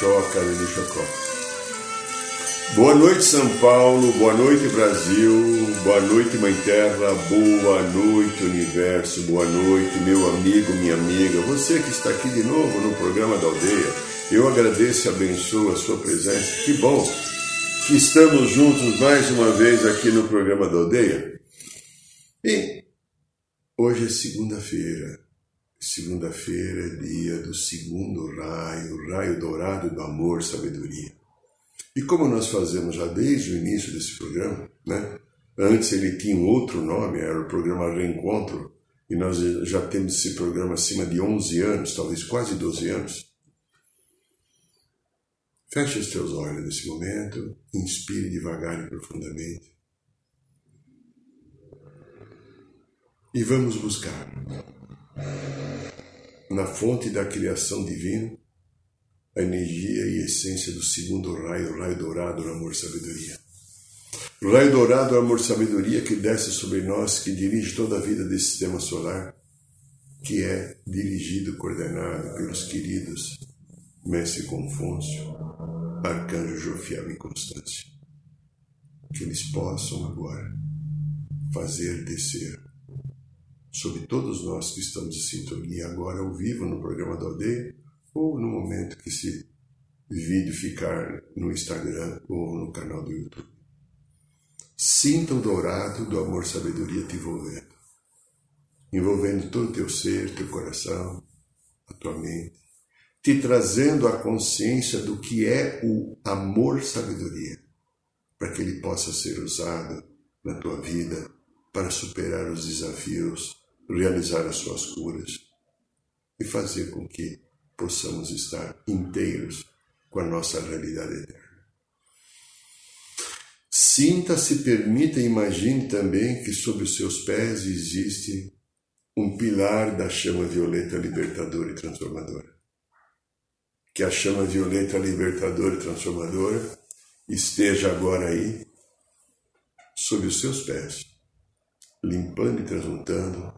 Carelixocó. Boa noite, São Paulo, boa noite, Brasil, boa noite, Mãe Terra, boa noite, Universo, boa noite, meu amigo, minha amiga, você que está aqui de novo no programa da aldeia. Eu agradeço e abençoo a sua presença. Que bom que estamos juntos mais uma vez aqui no programa da aldeia. E Hoje é segunda-feira. Segunda-feira é dia do segundo raio, raio dourado do amor, sabedoria. E como nós fazemos já desde o início desse programa, né? Antes ele tinha um outro nome, era o programa Reencontro, e nós já temos esse programa acima de 11 anos, talvez quase 12 anos. Feche os teus olhos nesse momento, inspire devagar e profundamente. E vamos buscar na fonte da criação divina a energia e a essência do segundo raio, o raio dourado do amor sabedoria. O raio dourado do amor sabedoria que desce sobre nós, que dirige toda a vida desse sistema solar, que é dirigido, coordenado pelos queridos Mestre Confúcio, Arcanjo Jofiel e Constância. Que eles possam agora fazer descer sobre todos nós que estamos em sintonia agora ao vivo no programa da aldeia ou no momento que esse vídeo ficar no Instagram ou no canal do YouTube. Sinta o dourado do amor sabedoria te envolvendo, envolvendo todo o teu ser, teu coração, a tua mente, te trazendo a consciência do que é o amor sabedoria, para que ele possa ser usado na tua vida para superar os desafios realizar as suas curas e fazer com que possamos estar inteiros com a nossa realidade eterna. Sinta-se, permita imagine também que sob os seus pés existe um pilar da chama violeta libertadora e transformadora. Que a chama violeta libertadora e transformadora esteja agora aí, sob os seus pés, limpando e transmutando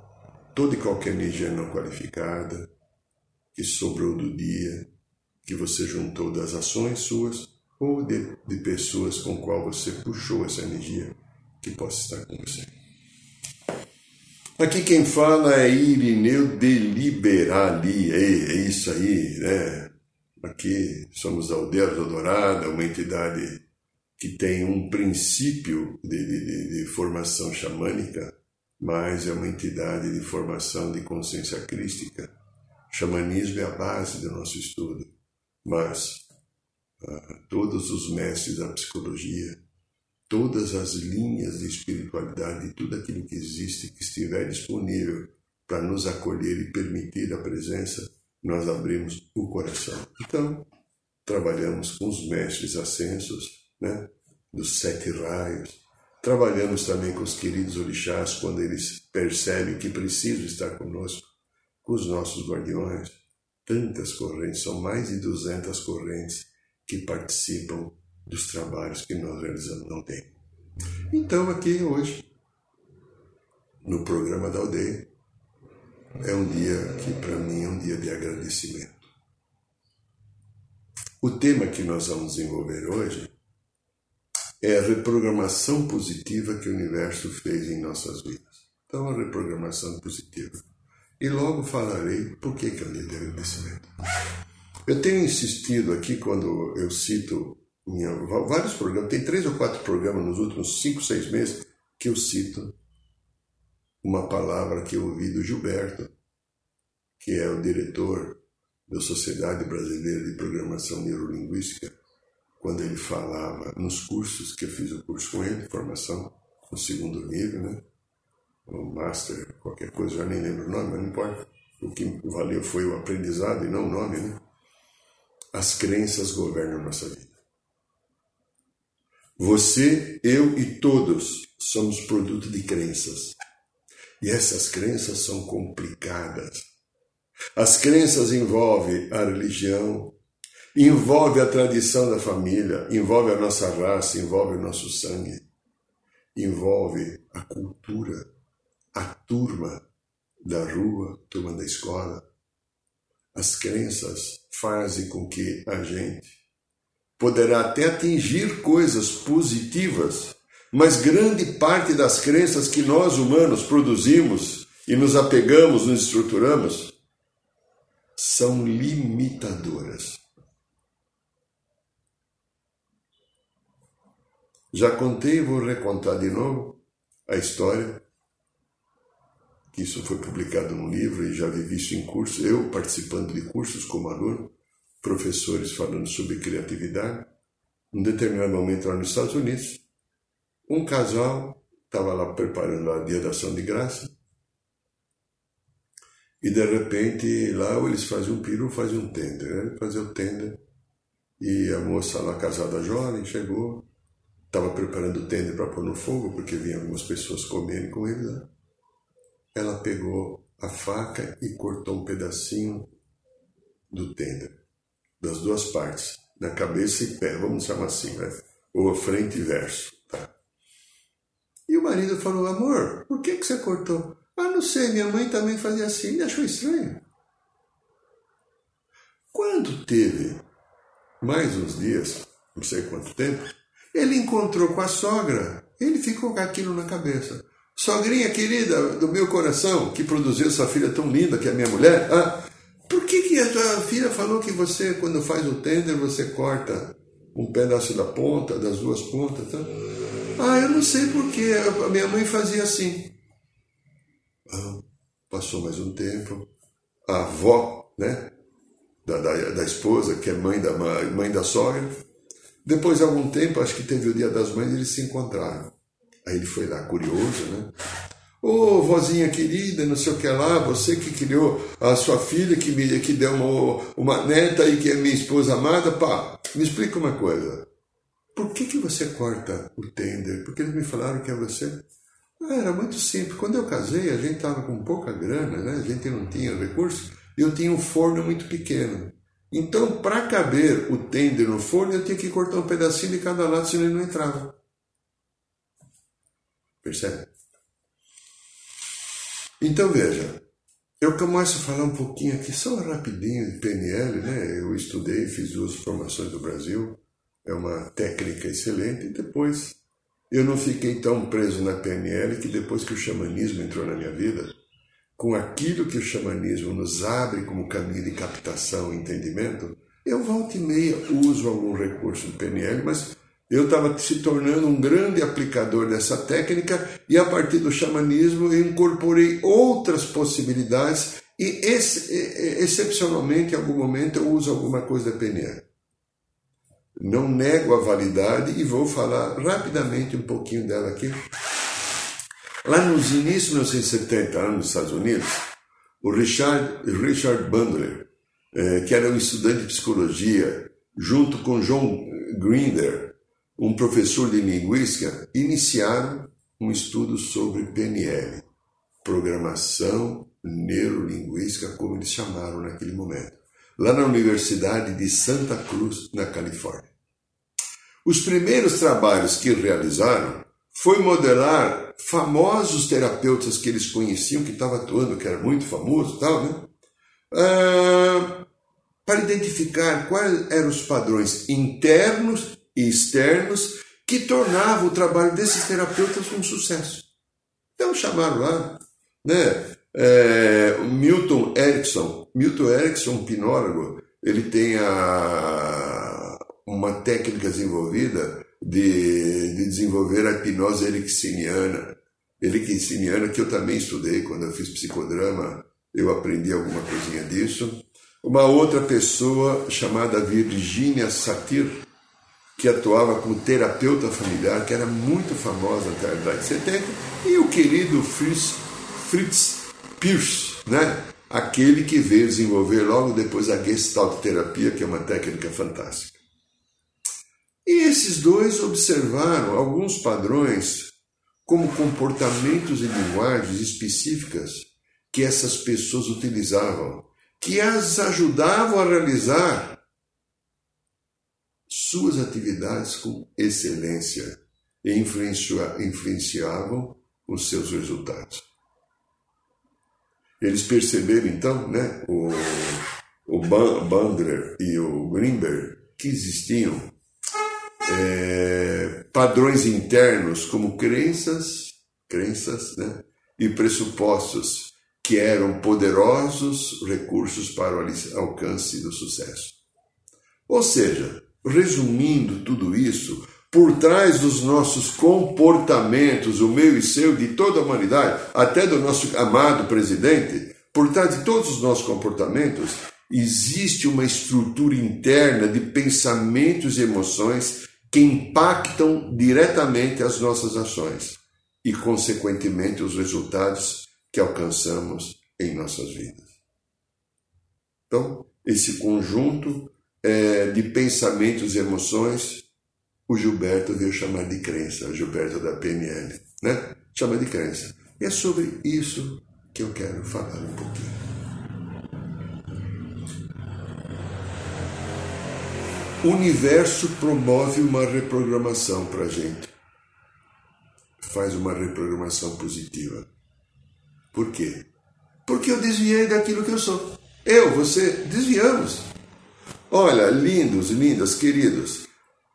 toda e qualquer energia não qualificada que sobrou do dia, que você juntou das ações suas ou de, de pessoas com qual você puxou essa energia, que possa estar com você. Aqui quem fala é Irineu Deliberali, é, é isso aí, né? Aqui somos a Aldeia Dourada, uma entidade que tem um princípio de, de, de formação xamânica mas é uma entidade de formação de consciência crística. O xamanismo é a base do nosso estudo, mas uh, todos os mestres da psicologia, todas as linhas de espiritualidade, tudo aquilo que existe, que estiver disponível para nos acolher e permitir a presença, nós abrimos o coração. Então, trabalhamos com os mestres ascensos, né, dos sete raios, Trabalhamos também com os queridos orixás quando eles percebem que precisam estar conosco, com os nossos guardiões. Tantas correntes, são mais de 200 correntes que participam dos trabalhos que nós realizamos não tem. Então, aqui hoje, no programa da aldeia, é um dia que para mim é um dia de agradecimento. O tema que nós vamos desenvolver hoje é a reprogramação positiva que o universo fez em nossas vidas. Então, a reprogramação positiva. E logo falarei por que, que é um dia de agradecimento. Eu tenho insistido aqui quando eu cito minha, vários programas, tem três ou quatro programas nos últimos cinco, seis meses que eu cito uma palavra que eu ouvi do Gilberto, que é o diretor da Sociedade Brasileira de Programação Neurolinguística, quando ele falava nos cursos, que eu fiz o curso com ele, formação no segundo nível, né? o Master, qualquer coisa, já nem lembro o nome, mas não importa. O que valeu foi o aprendizado e não o nome, né? As crenças governam nossa vida. Você, eu e todos somos produto de crenças. E essas crenças são complicadas. As crenças envolvem a religião, envolve a tradição da família, envolve a nossa raça, envolve o nosso sangue, envolve a cultura, a turma da rua, turma da escola. As crenças fazem com que a gente poderá até atingir coisas positivas, mas grande parte das crenças que nós humanos produzimos e nos apegamos, nos estruturamos, são limitadoras. Já contei e vou recontar de novo a história, que isso foi publicado num livro e já vi isso em curso, eu participando de cursos como aluno, professores falando sobre criatividade. Um determinado momento lá nos Estados Unidos, um casal estava lá preparando a dia da ação de graça e de repente lá eles faziam um peru, faziam um tender, né? faziam o tender e a moça lá casada jovem chegou, estava preparando o tender para pôr no fogo porque vinham algumas pessoas comerem com ele lá. Né? Ela pegou a faca e cortou um pedacinho do tender das duas partes, na cabeça e pé, vamos chamar assim, né? ou frente e verso. Tá? E o marido falou: Amor, por que, que você cortou? Ah, não sei, minha mãe também fazia assim, ele achou estranho. Quando teve mais uns dias, não sei quanto tempo, ele encontrou com a sogra, ele ficou com aquilo na cabeça. Sogrinha querida do meu coração, que produziu essa filha tão linda que é a minha mulher, ah, por que, que a tua filha falou que você, quando faz o tender, você corta um pedaço da ponta, das duas pontas? Tá? Ah, eu não sei porque a minha mãe fazia assim. Ah, passou mais um tempo. A avó, né? Da, da, da, esposa, que é mãe da, mãe da sogra. Depois de algum tempo, acho que teve o dia das mães, eles se encontraram. Aí ele foi lá, curioso, né? Ô, oh, vozinha querida, não sei o que lá, você que criou a sua filha, que me que deu uma, uma neta e que é minha esposa amada, pá, me explica uma coisa. Por que, que você corta o tender? Porque eles me falaram que é você. Ah, era muito simples. Quando eu casei, a gente estava com pouca grana, né? a gente não tinha recursos, e eu tinha um forno muito pequeno. Então, para caber o tender no forno, eu tinha que cortar um pedacinho de cada lado, senão ele não entrava. Percebe? Então veja, eu começo a falar um pouquinho aqui, só rapidinho de PNL, né? Eu estudei, fiz duas formações do Brasil, é uma técnica excelente, e depois eu não fiquei tão preso na PNL que depois que o xamanismo entrou na minha vida, com aquilo que o xamanismo nos abre como caminho de captação e entendimento, eu volta e meia uso algum recurso do PNL, mas eu estava se tornando um grande aplicador dessa técnica e a partir do xamanismo eu incorporei outras possibilidades e ex excepcionalmente em algum momento eu uso alguma coisa da PNL. Não nego a validade e vou falar rapidamente um pouquinho dela aqui. Lá nos inícios de 1970, lá nos Estados Unidos, o Richard, Richard Bandler, eh, que era um estudante de psicologia, junto com John Grinder, um professor de linguística, iniciaram um estudo sobre PNL, Programação Neurolinguística, como eles chamaram naquele momento, lá na Universidade de Santa Cruz, na Califórnia. Os primeiros trabalhos que realizaram foi modelar famosos terapeutas que eles conheciam, que estavam atuando, que era muito famoso tal, né? Ah, para identificar quais eram os padrões internos e externos que tornavam o trabalho desses terapeutas um sucesso. Então chamaram lá, né? É, Milton Erickson, Milton Erickson, pinólogo, ele tem a, uma técnica desenvolvida de, de desenvolver a hipnose ericksoniana, ericksoniana que eu também estudei quando eu fiz psicodrama, eu aprendi alguma coisinha disso. Uma outra pessoa chamada Virginia Satir, que atuava como terapeuta familiar, que era muito famosa até a década de 70, e o querido Fritz, Fritz Pierce, né? aquele que veio desenvolver logo depois a Gestalt terapia, que é uma técnica fantástica. E esses dois observaram alguns padrões como comportamentos e linguagens específicas que essas pessoas utilizavam, que as ajudavam a realizar suas atividades com excelência e influenciavam os seus resultados. Eles perceberam então, né, o, o Bandler e o Greenberg, que existiam é, padrões internos como crenças, crenças, né, e pressupostos que eram poderosos recursos para o alcance do sucesso. Ou seja, resumindo tudo isso, por trás dos nossos comportamentos, o meu e seu, de toda a humanidade, até do nosso amado presidente, por trás de todos os nossos comportamentos, existe uma estrutura interna de pensamentos e emoções que impactam diretamente as nossas ações e, consequentemente, os resultados que alcançamos em nossas vidas. Então, esse conjunto é, de pensamentos e emoções o Gilberto veio chamar de crença, o Gilberto da PNL, né? Chama de crença. E é sobre isso que eu quero falar um pouquinho. O universo promove uma reprogramação para a gente. Faz uma reprogramação positiva. Por quê? Porque eu desviei daquilo que eu sou. Eu, você, desviamos. Olha, lindos, lindas, queridos,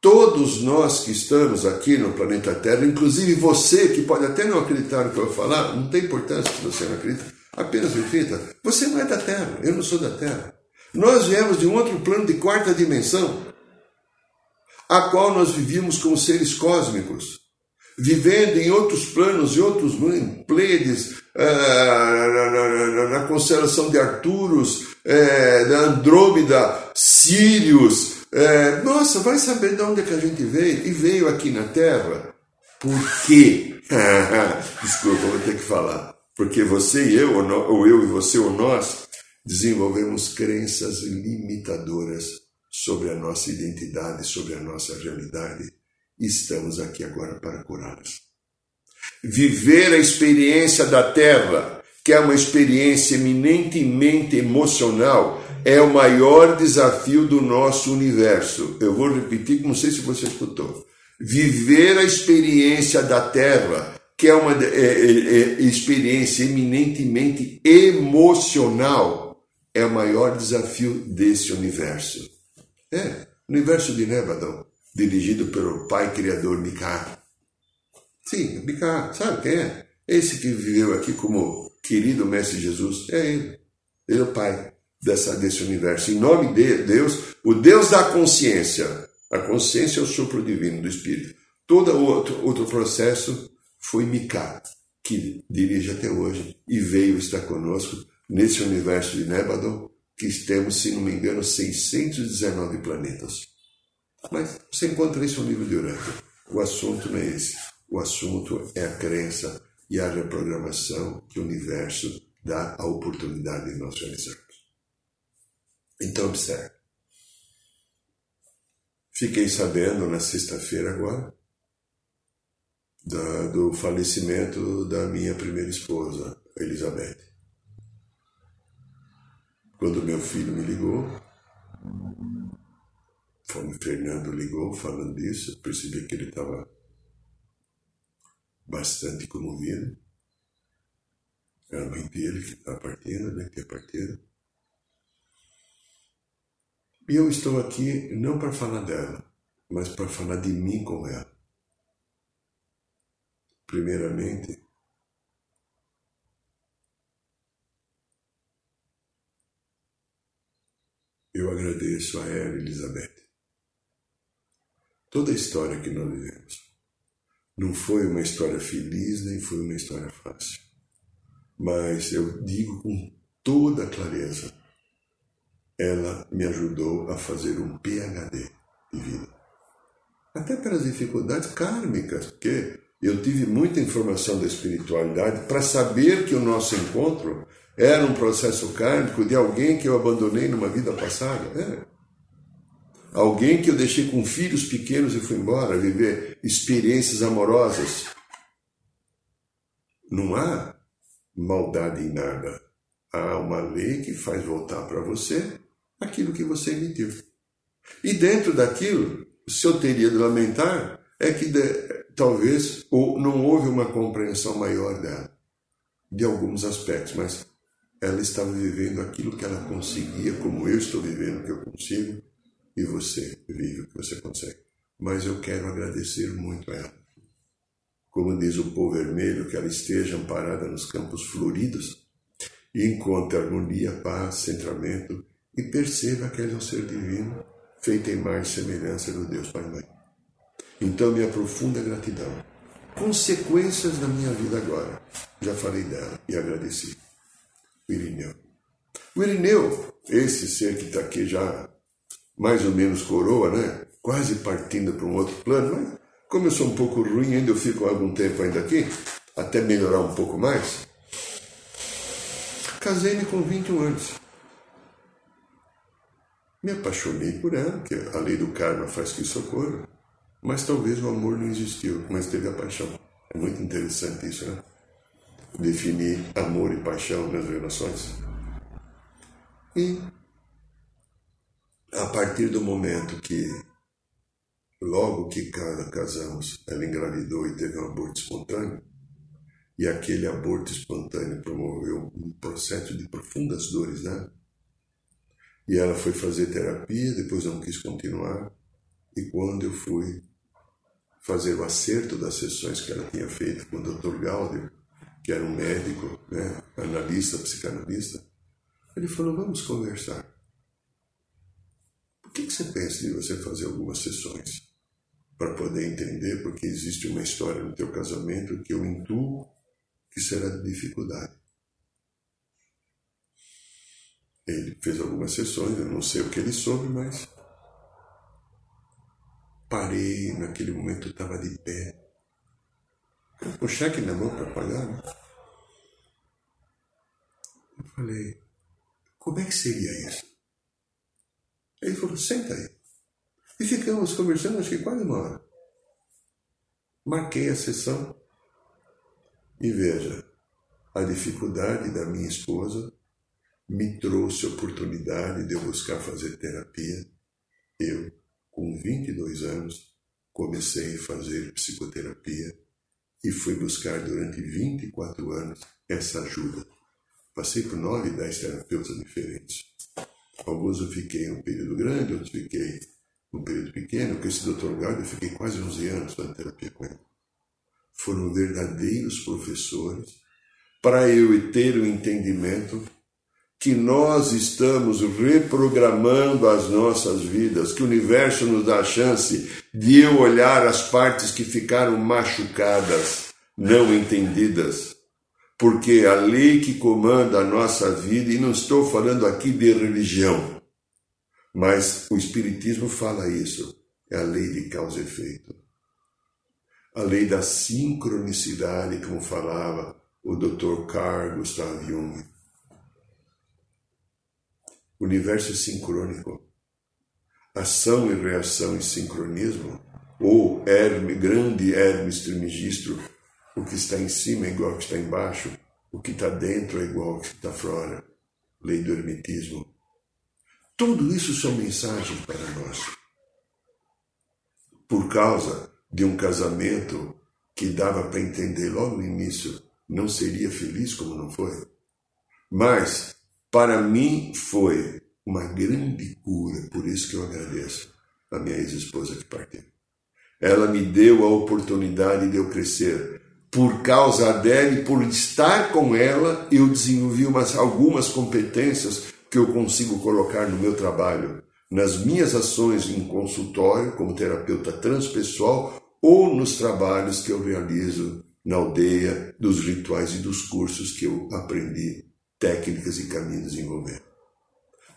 Todos nós que estamos aqui no planeta Terra, inclusive você que pode até não acreditar no que eu vou falar, não tem importância se você não acredita, apenas reflita: você não é da Terra, eu não sou da Terra. Nós viemos de um outro plano de quarta dimensão, a qual nós vivíamos como seres cósmicos, vivendo em outros planos, em outros Pleiades, ah, na, constelação de Arturos, eh, da Andrômeda, Sírios, é, nossa, vai saber de onde é que a gente veio? E veio aqui na Terra. Por quê? Desculpa, vou ter que falar. Porque você e eu, ou eu e você ou nós, desenvolvemos crenças limitadoras sobre a nossa identidade, sobre a nossa realidade. Estamos aqui agora para curá-las. Viver a experiência da Terra, que é uma experiência eminentemente emocional, é o maior desafio do nosso universo. Eu vou repetir, não sei se você escutou. Viver a experiência da Terra, que é uma é, é, é, experiência eminentemente emocional, é o maior desafio desse universo. É, universo de Nebadon, dirigido pelo pai criador Mika. Sim, Mika, sabe quem é? Esse que viveu aqui como querido Mestre Jesus, é ele. Ele é o pai dessa, desse universo. Em nome de Deus, o Deus da consciência. A consciência é o sopro divino do Espírito. Todo outro, outro processo foi Miká, que dirige até hoje e veio estar conosco nesse universo de Nebadon, que temos, se não me engano, 619 planetas. Mas você encontra isso no livro de Urântia. O assunto não é esse. O assunto é a crença e a reprogramação que o universo dá a oportunidade de nós realizarmos. Então, observe. Fiquei sabendo na sexta-feira agora do falecimento da minha primeira esposa, Elizabeth. Quando meu filho me ligou, o Fernando ligou falando disso, percebi que ele estava bastante comovido. Era a mãe dele que estava partindo, né, que tinha partido. E eu estou aqui não para falar dela, mas para falar de mim com ela. Primeiramente, eu agradeço a ela, Elizabeth. Toda a história que nós vivemos não foi uma história feliz, nem foi uma história fácil. Mas eu digo com toda clareza ela me ajudou a fazer um PhD de vida. Até pelas dificuldades kármicas, porque eu tive muita informação da espiritualidade para saber que o nosso encontro era um processo kármico de alguém que eu abandonei numa vida passada. É. Alguém que eu deixei com filhos pequenos e fui embora viver experiências amorosas. Não há maldade em nada. Há uma lei que faz voltar para você aquilo que você emitiu. E dentro daquilo, se eu teria de lamentar, é que de, talvez ou não houve uma compreensão maior dela, de alguns aspectos, mas ela estava vivendo aquilo que ela conseguia, como eu estou vivendo o que eu consigo, e você vive o que você consegue. Mas eu quero agradecer muito a ela. Como diz o povo vermelho, que ela esteja amparada nos campos floridos e encontre harmonia, paz, centramento e perceba que ela é um ser divino, feito em mais semelhança do Deus Pai e Mãe. Então, minha profunda gratidão. Consequências da minha vida agora. Já falei dela e agradeci. O Irineu. O Irineu, esse ser que está aqui já mais ou menos coroa, né? Quase partindo para um outro plano, mas como eu sou um pouco ruim, ainda eu fico algum tempo ainda aqui, até melhorar um pouco mais. Casei-me com 21 anos. Me apaixonei por ela, que a lei do karma faz que isso ocorra. Mas talvez o amor não existiu, mas teve a paixão. É muito interessante isso, né? Definir amor e paixão nas relações. E a partir do momento que, logo que casamos, ela engravidou e teve um aborto espontâneo, e aquele aborto espontâneo promoveu um processo de profundas dores, né? E ela foi fazer terapia, depois não quis continuar. E quando eu fui fazer o acerto das sessões que ela tinha feito com o Dr. Gaudio, que era um médico, né, analista, psicanalista, ele falou: Vamos conversar. Por que, que você pensa de você fazer algumas sessões? Para poder entender, porque existe uma história no teu casamento que eu intuo que será de dificuldade. Ele fez algumas sessões, eu não sei o que ele soube, mas parei, naquele momento estava de pé. O cheque na mão para pagar, né? Eu falei, como é que seria isso? Ele falou, senta aí. E ficamos conversando, acho que quase uma hora. Marquei a sessão e veja, a dificuldade da minha esposa me trouxe a oportunidade de eu buscar fazer terapia. Eu, com 22 anos, comecei a fazer psicoterapia e fui buscar durante 24 anos essa ajuda. Passei por nove, dez terapeutas diferentes. Alguns eu fiquei um período grande, outros fiquei um período pequeno. Com esse Dr. Gado eu fiquei quase 11 anos fazendo terapia com ele. Foram verdadeiros professores para eu ter o entendimento que nós estamos reprogramando as nossas vidas, que o universo nos dá a chance de eu olhar as partes que ficaram machucadas, não entendidas. Porque a lei que comanda a nossa vida, e não estou falando aqui de religião, mas o Espiritismo fala isso, é a lei de causa e efeito. A lei da sincronicidade, como falava o Dr. Carl Gustav Jung universo sincrônico, ação e reação em sincronismo, ou Hermes, grande Hermes Trismegisto, o que está em cima é igual ao que está embaixo, o que está dentro é igual ao que está fora, lei do hermetismo. Tudo isso são mensagens para nós. Por causa de um casamento que dava para entender logo no início, não seria feliz como não foi. Mas para mim foi uma grande cura, por isso que eu agradeço a minha ex-esposa que partiu. Ela me deu a oportunidade de eu crescer. Por causa dela e por estar com ela, eu desenvolvi umas, algumas competências que eu consigo colocar no meu trabalho, nas minhas ações em consultório, como terapeuta transpessoal, ou nos trabalhos que eu realizo na aldeia, dos rituais e dos cursos que eu aprendi técnicas e caminhos de desenvolver.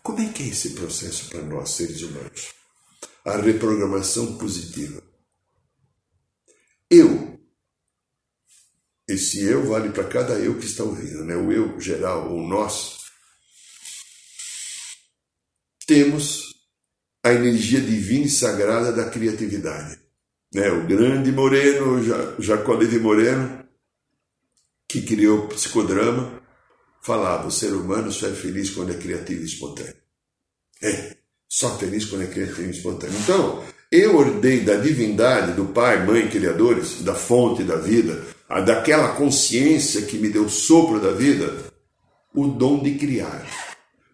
Como é que é esse processo para nós, seres humanos? A reprogramação positiva. Eu. Esse eu vale para cada eu que está ouvindo, né? O eu geral, o nós. Temos a energia divina e sagrada da criatividade. Né? O grande Moreno, Jacó Levi Moreno, que criou o psicodrama, falava: o ser humano só é feliz quando é criativo e espontâneo. É, só feliz quando é criativo e espontâneo. Então, eu ordei da divindade, do Pai, Mãe, Criadores, da fonte da vida, daquela consciência que me deu o sopro da vida, o dom de criar.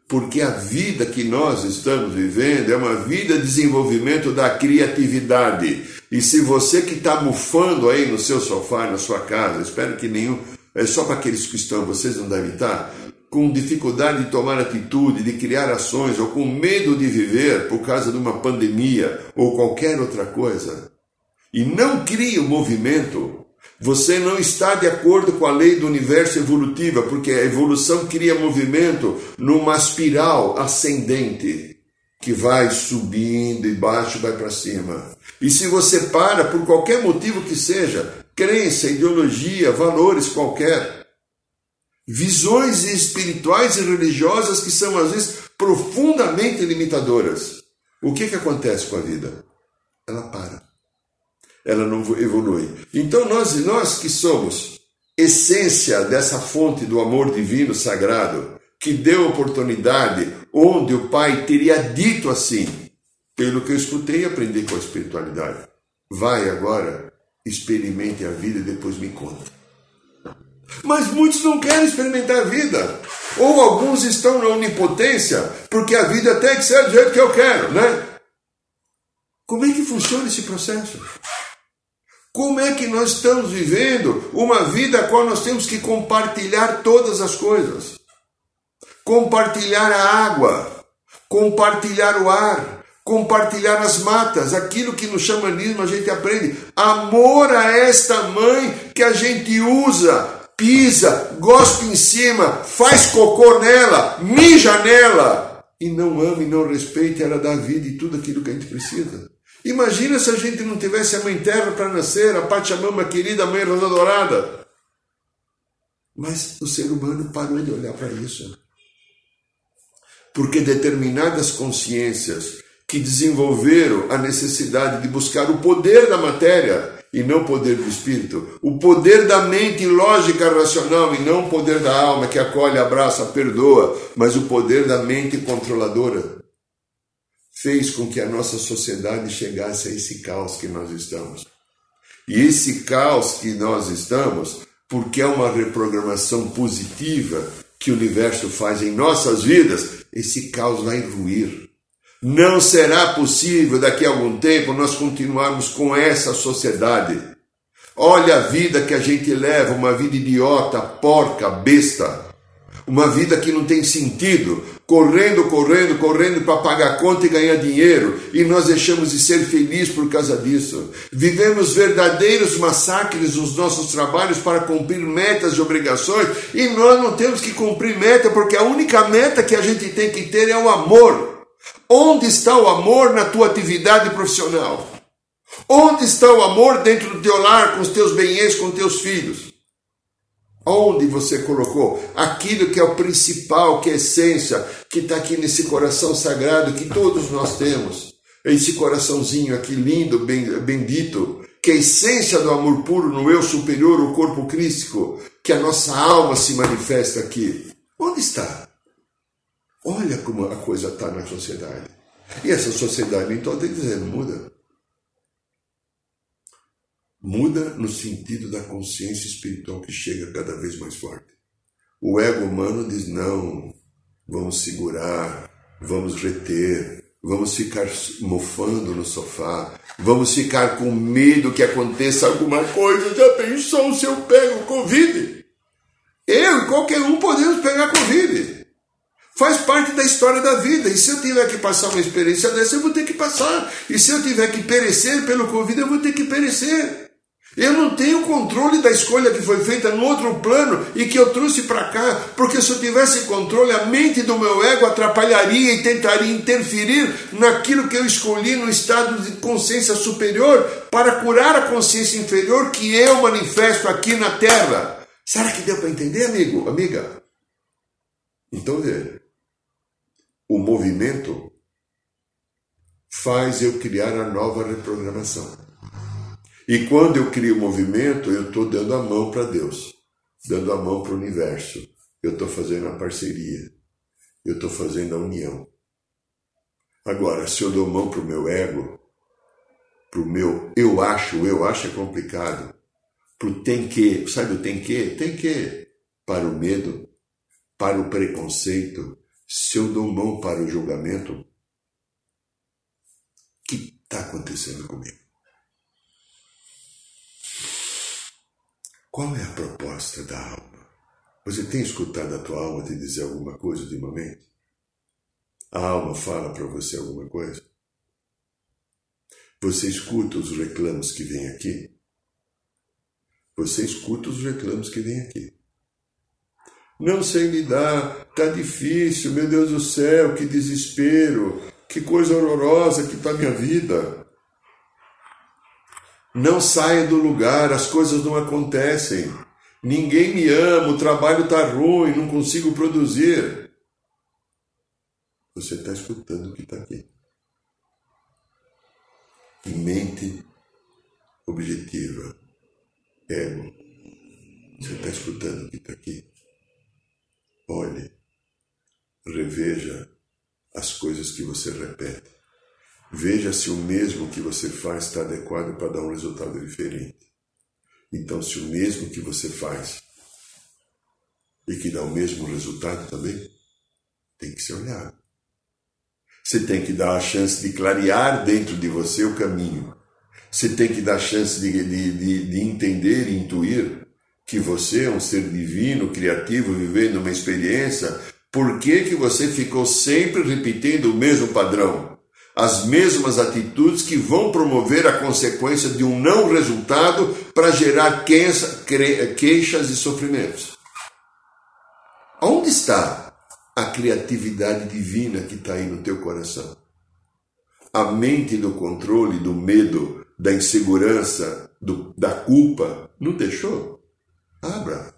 Porque a vida que nós estamos vivendo é uma vida de desenvolvimento da criatividade. E se você que está mufando aí no seu sofá, na sua casa, espero que nenhum é só para aqueles que estão, vocês não devem estar, com dificuldade de tomar atitude, de criar ações, ou com medo de viver por causa de uma pandemia ou qualquer outra coisa, e não cria o movimento, você não está de acordo com a lei do universo evolutiva, porque a evolução cria movimento numa espiral ascendente que vai subindo e baixo vai para cima. E se você para por qualquer motivo que seja, crença, ideologia, valores qualquer, visões espirituais e religiosas que são às vezes profundamente limitadoras. O que, que acontece com a vida? Ela para. Ela não evolui. Então nós, nós que somos essência dessa fonte do amor divino sagrado, que deu oportunidade onde o Pai teria dito assim, pelo que eu escutei e aprendi com a espiritualidade. Vai agora experimente a vida e depois me conta. Mas muitos não querem experimentar a vida. Ou alguns estão na onipotência, porque a vida tem que ser do jeito que eu quero, né? Como é que funciona esse processo? Como é que nós estamos vivendo uma vida a qual nós temos que compartilhar todas as coisas? Compartilhar a água, compartilhar o ar, compartilhar as matas, aquilo que no xamanismo a gente aprende. Amor a esta mãe que a gente usa, pisa, gosta em cima, faz cocô nela, mija nela e não ama e não respeita, ela dá vida e tudo aquilo que a gente precisa. Imagina se a gente não tivesse a Mãe Terra para nascer, a Pachamama querida, a Mãe Rosa Dourada. Mas o ser humano parou de olhar para isso. Porque determinadas consciências que desenvolveram a necessidade de buscar o poder da matéria e não o poder do espírito, o poder da mente lógica racional e não o poder da alma que acolhe, abraça, perdoa, mas o poder da mente controladora, fez com que a nossa sociedade chegasse a esse caos que nós estamos. E esse caos que nós estamos, porque é uma reprogramação positiva que o universo faz em nossas vidas, esse caos vai ruir. Não será possível daqui a algum tempo nós continuarmos com essa sociedade. Olha a vida que a gente leva, uma vida idiota, porca, besta. Uma vida que não tem sentido, correndo, correndo, correndo para pagar conta e ganhar dinheiro, e nós deixamos de ser felizes por causa disso. Vivemos verdadeiros massacres nos nossos trabalhos para cumprir metas e obrigações, e nós não temos que cumprir meta, porque a única meta que a gente tem que ter é o amor. Onde está o amor na tua atividade profissional? Onde está o amor dentro do teu lar, com os teus bens, com os teus filhos? Onde você colocou aquilo que é o principal, que é a essência, que está aqui nesse coração sagrado que todos nós temos? Esse coraçãozinho aqui lindo, bendito, que é a essência do amor puro no eu superior, o corpo crístico, que a nossa alma se manifesta aqui. Onde está? Olha como a coisa está na sociedade. E essa sociedade, então, tem que dizer, muda. Muda no sentido da consciência espiritual que chega cada vez mais forte. O ego humano diz: não, vamos segurar, vamos reter, vamos ficar mofando no sofá, vamos ficar com medo que aconteça alguma coisa. Já pensou se eu pego Covid? Eu e qualquer um podemos pegar Covid. Faz parte da história da vida. E se eu tiver que passar uma experiência dessa, eu vou ter que passar. E se eu tiver que perecer pelo Covid, eu vou ter que perecer. Eu não tenho controle da escolha que foi feita no outro plano e que eu trouxe para cá, porque se eu tivesse controle, a mente do meu ego atrapalharia e tentaria interferir naquilo que eu escolhi no estado de consciência superior para curar a consciência inferior que eu manifesto aqui na Terra. Será que deu para entender, amigo, amiga? Então vê, o movimento faz eu criar a nova reprogramação. E quando eu crio movimento, eu estou dando a mão para Deus, dando a mão para o universo. Eu estou fazendo a parceria, eu estou fazendo a união. Agora, se eu dou mão para o meu ego, para o meu eu acho, eu acho é complicado, para o tem que, sabe o tem que? Tem que, para o medo, para o preconceito, se eu dou mão para o julgamento, o que está acontecendo comigo? Qual é a proposta da alma? Você tem escutado a tua alma te dizer alguma coisa ultimamente? A alma fala para você alguma coisa? Você escuta os reclamos que vêm aqui? Você escuta os reclamos que vêm aqui. Não sei lidar, tá difícil, meu Deus do céu, que desespero, que coisa horrorosa que tá minha vida. Não saia do lugar, as coisas não acontecem. Ninguém me ama, o trabalho está ruim, não consigo produzir. Você está escutando o que está aqui. Mente objetiva, ego. Você está escutando o que está aqui? Reveja as coisas que você repete. Veja se o mesmo que você faz está adequado para dar um resultado diferente. Então, se o mesmo que você faz e que dá o mesmo resultado também, tem que ser olhado. Você tem que dar a chance de clarear dentro de você o caminho. Você tem que dar a chance de, de, de, de entender e intuir que você é um ser divino, criativo, vivendo uma experiência. Por que, que você ficou sempre repetindo o mesmo padrão? as mesmas atitudes que vão promover a consequência de um não resultado para gerar queixas e sofrimentos. Onde está a criatividade divina que está aí no teu coração? A mente do controle, do medo, da insegurança, do, da culpa, não deixou? Abra.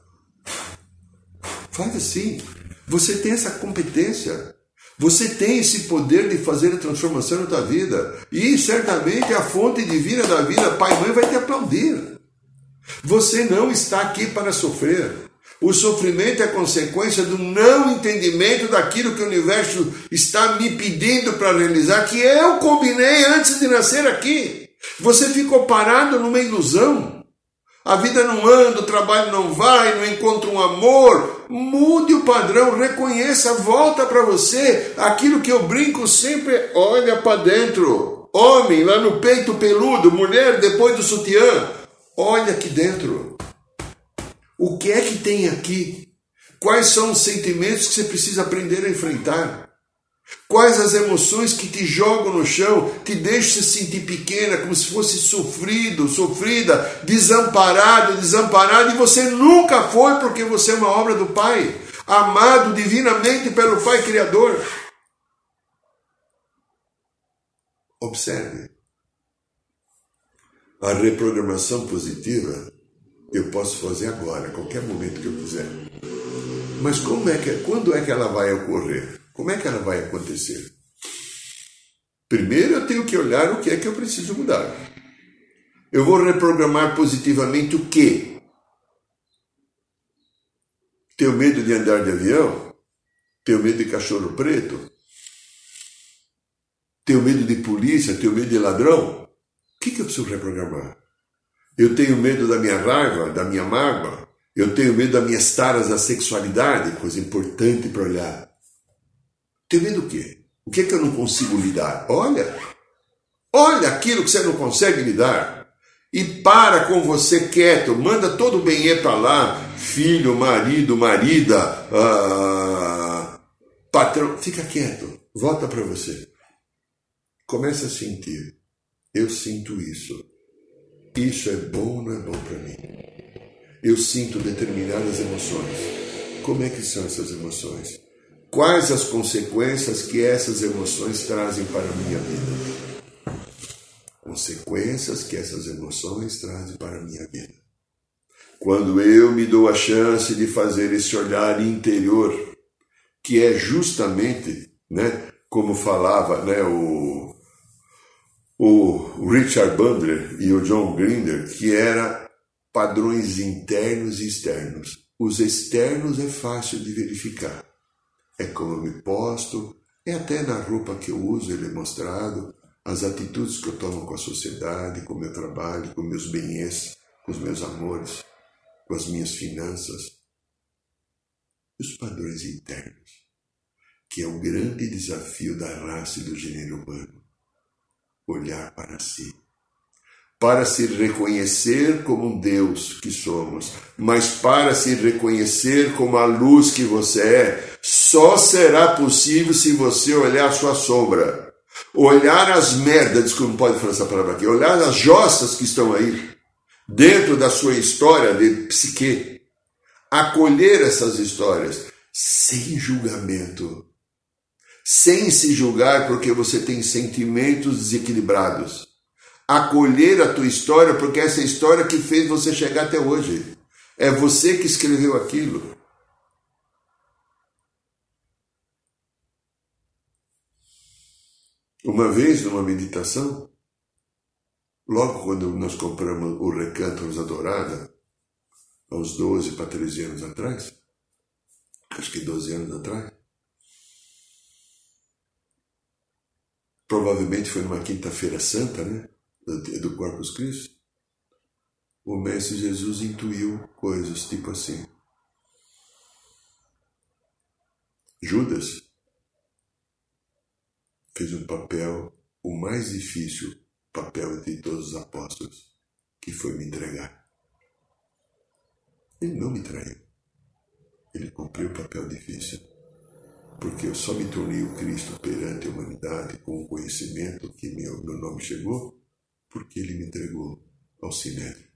Faz assim. Você tem essa competência. Você tem esse poder de fazer a transformação na tua vida. E certamente a fonte divina da vida, pai e mãe, vai te aplaudir. Você não está aqui para sofrer. O sofrimento é consequência do não entendimento daquilo que o universo está me pedindo para realizar, que eu combinei antes de nascer aqui. Você ficou parado numa ilusão a vida não anda, o trabalho não vai, não encontra um amor. Mude o padrão, reconheça, volta para você. Aquilo que eu brinco sempre, olha para dentro. Homem, lá no peito peludo, mulher, depois do sutiã. Olha aqui dentro. O que é que tem aqui? Quais são os sentimentos que você precisa aprender a enfrentar? Quais as emoções que te jogam no chão, te deixam se sentir pequena, como se fosse sofrido, sofrida, desamparado, desamparado, e você nunca foi porque você é uma obra do Pai, amado divinamente pelo Pai Criador. Observe. A reprogramação positiva eu posso fazer agora, a qualquer momento que eu quiser. Mas como é que, quando é que ela vai ocorrer? Como é que ela vai acontecer? Primeiro eu tenho que olhar o que é que eu preciso mudar. Eu vou reprogramar positivamente o quê? Tenho medo de andar de avião? Tenho medo de cachorro preto? Tenho medo de polícia? Tenho medo de ladrão? O que, que eu preciso reprogramar? Eu tenho medo da minha raiva, da minha mágoa? Eu tenho medo das minhas taras da sexualidade, coisa importante para olhar. Tem medo do quê? O que é que eu não consigo lidar? Olha, olha aquilo que você não consegue lidar. E para com você quieto, manda todo o bem para lá, filho, marido, marida, ah, patrão, fica quieto, volta para você. Começa a sentir. Eu sinto isso. Isso é bom ou não é bom para mim? Eu sinto determinadas emoções. Como é que são essas emoções? Quais as consequências que essas emoções trazem para a minha vida? Consequências que essas emoções trazem para a minha vida. Quando eu me dou a chance de fazer esse olhar interior, que é justamente, né, como falava né, o, o Richard Bandler e o John Grinder, que era padrões internos e externos. Os externos é fácil de verificar. É como eu me posto, é até na roupa que eu uso, ele é mostrado, as atitudes que eu tomo com a sociedade, com o meu trabalho, com meus bens, com os meus amores, com as minhas finanças. Os padrões internos que é o grande desafio da raça e do gênero humano. Olhar para si. Para se reconhecer como um Deus que somos, mas para se reconhecer como a luz que você é, só será possível se você olhar a sua sombra. Olhar as merdas, desculpa, não pode falar essa palavra aqui, olhar as jossas que estão aí, dentro da sua história de psique. Acolher essas histórias sem julgamento sem se julgar porque você tem sentimentos desequilibrados. Acolher a tua história porque essa é a história que fez você chegar até hoje. É você que escreveu aquilo. Uma vez, numa meditação, logo quando nós compramos o Recanto Rosa Dourada, aos 12 para 13 anos atrás, acho que 12 anos atrás, provavelmente foi numa quinta-feira santa, né? Do Corpus Christi. O Mestre Jesus intuiu coisas tipo assim. Judas fez um papel, o mais difícil papel de todos os apóstolos, que foi me entregar. Ele não me traiu. Ele cumpriu o papel difícil porque eu só me tornei o Cristo perante a humanidade com o conhecimento que meu, meu nome chegou, porque ele me entregou ao Sinédrio.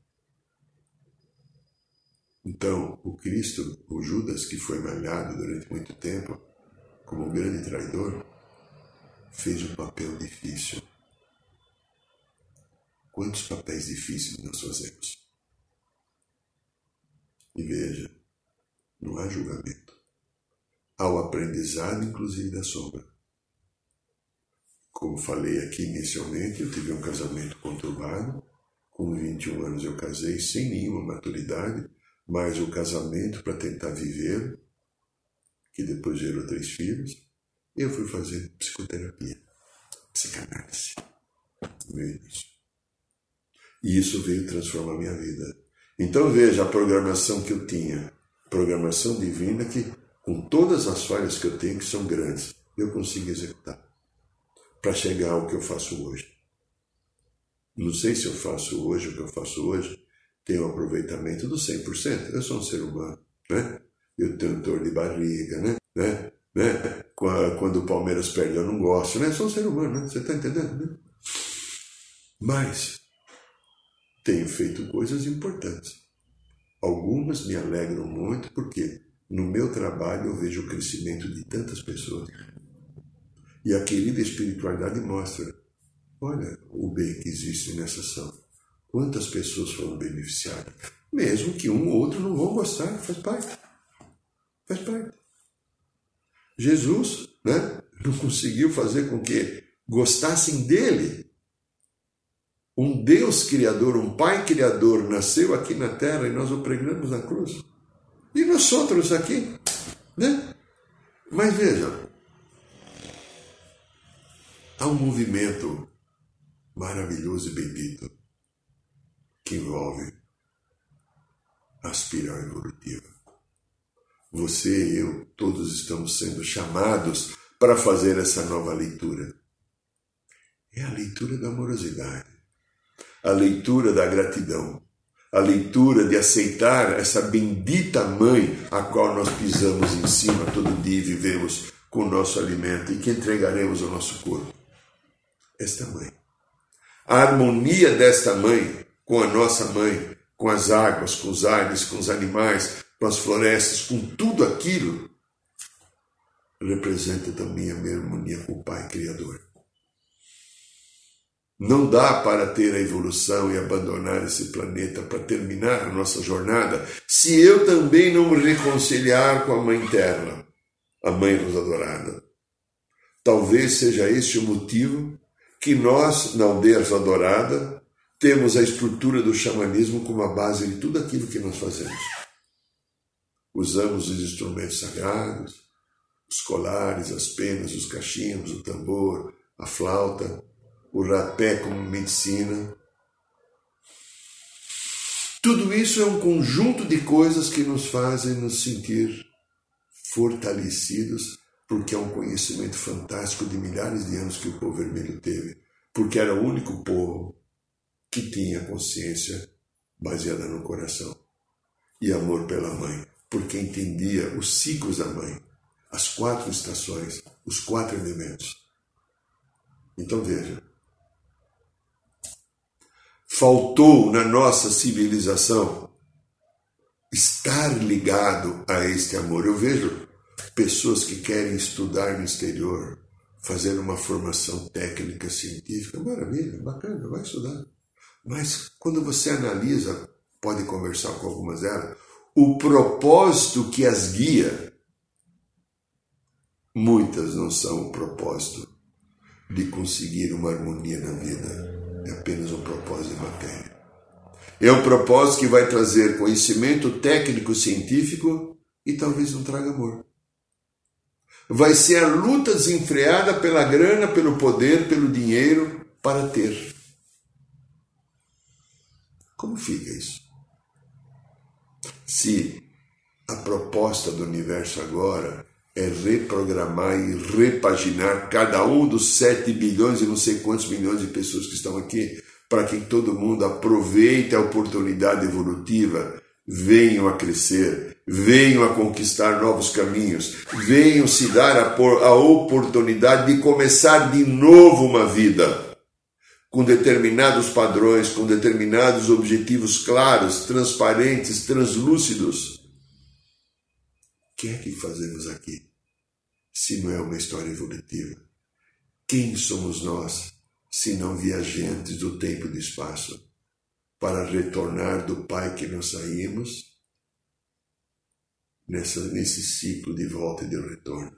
Então, o Cristo, o Judas, que foi malhado durante muito tempo como um grande traidor, fez um papel difícil. Quantos papéis difíceis nós fazemos? E veja, não há julgamento ao aprendizado, inclusive da sombra. Como falei aqui inicialmente, eu tive um casamento conturbado. Com 21 anos eu casei sem nenhuma maturidade, mas o casamento para tentar viver, que depois gerou três filhos, eu fui fazer psicoterapia, psicanálise. E isso veio transformar minha vida. Então veja a programação que eu tinha, programação divina que com todas as falhas que eu tenho, que são grandes, eu consigo executar para chegar ao que eu faço hoje. Não sei se eu faço hoje o que eu faço hoje, tenho um aproveitamento do 100%. Eu sou um ser humano, né? Eu tenho dor de barriga, né? né? né? Quando o Palmeiras perde, eu não gosto, né? Eu sou um ser humano, né? Você está entendendo, né? Mas tenho feito coisas importantes. Algumas me alegram muito porque no meu trabalho eu vejo o crescimento de tantas pessoas. E a querida espiritualidade mostra: olha o bem que existe nessa ação. Quantas pessoas foram beneficiadas? Mesmo que um ou outro não vão gostar, faz parte. Faz parte. Jesus né, não conseguiu fazer com que gostassem dele. Um Deus Criador, um Pai Criador, nasceu aqui na terra e nós o pregamos na cruz. E nós outros aqui, né? Mas veja, há um movimento maravilhoso e bendito que envolve a espiral evolutiva. Você e eu, todos estamos sendo chamados para fazer essa nova leitura. É a leitura da amorosidade, a leitura da gratidão, a leitura de aceitar essa bendita mãe a qual nós pisamos em cima todo dia e vivemos com o nosso alimento e que entregaremos ao nosso corpo. Esta mãe. A harmonia desta mãe com a nossa mãe, com as águas, com os ares, com os animais, com as florestas, com tudo aquilo, representa também a minha harmonia com o Pai Criador. Não dá para ter a evolução e abandonar esse planeta para terminar a nossa jornada se eu também não me reconciliar com a Mãe Terra, a Mãe Rosa Dourada. Talvez seja este o motivo que nós, na Aldeia Rosa Dourada, temos a estrutura do xamanismo como a base de tudo aquilo que nós fazemos. Usamos os instrumentos sagrados, os colares, as penas, os cachimbos, o tambor, a flauta, o rapé como medicina. Tudo isso é um conjunto de coisas que nos fazem nos sentir fortalecidos, porque é um conhecimento fantástico de milhares de anos que o povo vermelho teve, porque era o único povo que tinha consciência baseada no coração e amor pela mãe, porque entendia os ciclos da mãe, as quatro estações, os quatro elementos. Então veja, faltou na nossa civilização estar ligado a este amor. Eu vejo pessoas que querem estudar no exterior, fazer uma formação técnica científica, maravilha, bacana, vai estudar. Mas quando você analisa, pode conversar com algumas delas, o propósito que as guia, muitas não são o propósito de conseguir uma harmonia na vida é apenas um propósito de matéria. É um propósito que vai trazer conhecimento técnico científico e talvez não traga amor. Vai ser a luta desenfreada pela grana, pelo poder, pelo dinheiro para ter. Como fica isso? Se a proposta do universo agora é reprogramar e repaginar cada um dos 7 bilhões e não sei quantos milhões de pessoas que estão aqui, para que todo mundo aproveite a oportunidade evolutiva, venham a crescer, venham a conquistar novos caminhos, venham se dar a, a oportunidade de começar de novo uma vida com determinados padrões, com determinados objetivos claros, transparentes, translúcidos. O que é que fazemos aqui? se não é uma história evolutiva? Quem somos nós, se não viajantes do tempo e do espaço, para retornar do Pai que nós saímos nessa, nesse ciclo de volta e de retorno?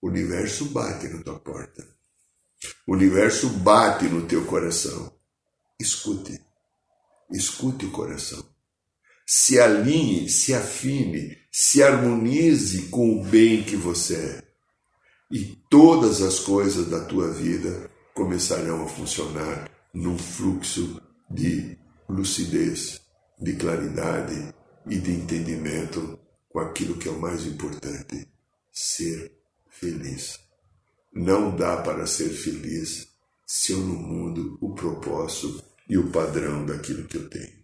O universo bate na tua porta. O universo bate no teu coração. Escute. Escute o coração se alinhe, se afine, se harmonize com o bem que você é. E todas as coisas da tua vida começarão a funcionar num fluxo de lucidez, de claridade e de entendimento com aquilo que é o mais importante: ser feliz. Não dá para ser feliz se eu não mudo o propósito e o padrão daquilo que eu tenho.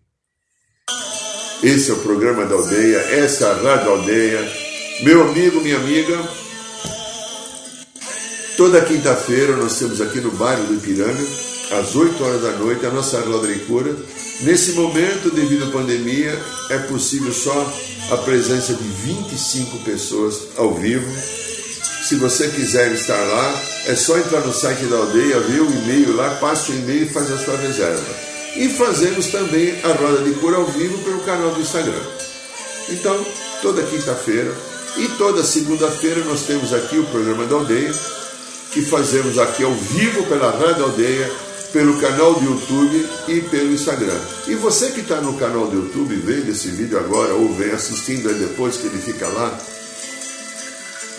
Esse é o programa da aldeia, essa é a Rádio Aldeia. Meu amigo, minha amiga, toda quinta-feira nós temos aqui no bairro do Ipiranga, às 8 horas da noite, a nossa Cura. Nesse momento, devido à pandemia, é possível só a presença de 25 pessoas ao vivo. Se você quiser estar lá, é só entrar no site da aldeia, ver o e-mail lá, passe o e-mail e faz a sua reserva. E fazemos também a roda de cura ao vivo pelo canal do Instagram. Então, toda quinta-feira e toda segunda-feira nós temos aqui o programa da aldeia, que fazemos aqui ao vivo pela Rádio Aldeia, pelo canal do YouTube e pelo Instagram. E você que está no canal do YouTube, vendo esse vídeo agora ou vem assistindo aí depois que ele fica lá,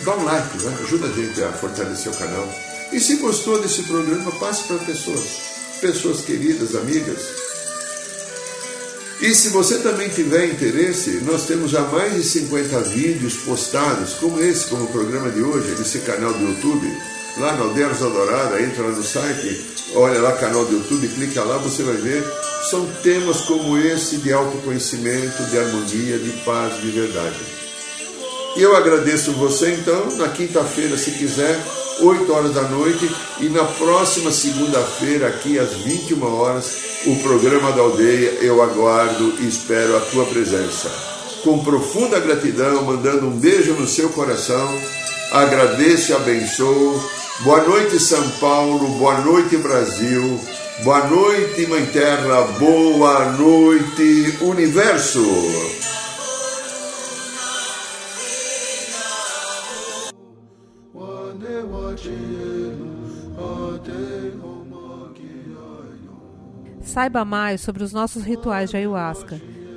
dá um like, né? ajuda a gente a fortalecer o canal. E se gostou desse programa, passe para pessoas pessoas queridas, amigas. E se você também tiver interesse, nós temos já mais de 50 vídeos postados, como esse, como o programa de hoje, nesse canal do YouTube, lá Aldeia Adorada, entra no site, olha lá canal do YouTube, clica lá, você vai ver. São temas como esse de autoconhecimento, de harmonia, de paz, de verdade. E eu agradeço você então, na quinta-feira, se quiser, 8 horas da noite, e na próxima segunda-feira, aqui às 21 horas, o programa da aldeia. Eu aguardo e espero a tua presença. Com profunda gratidão, mandando um beijo no seu coração, agradeço e abençoo. Boa noite, São Paulo, boa noite, Brasil. Boa noite, Mãe Terra. Boa noite, Universo. Saiba mais sobre os nossos rituais de ayahuasca,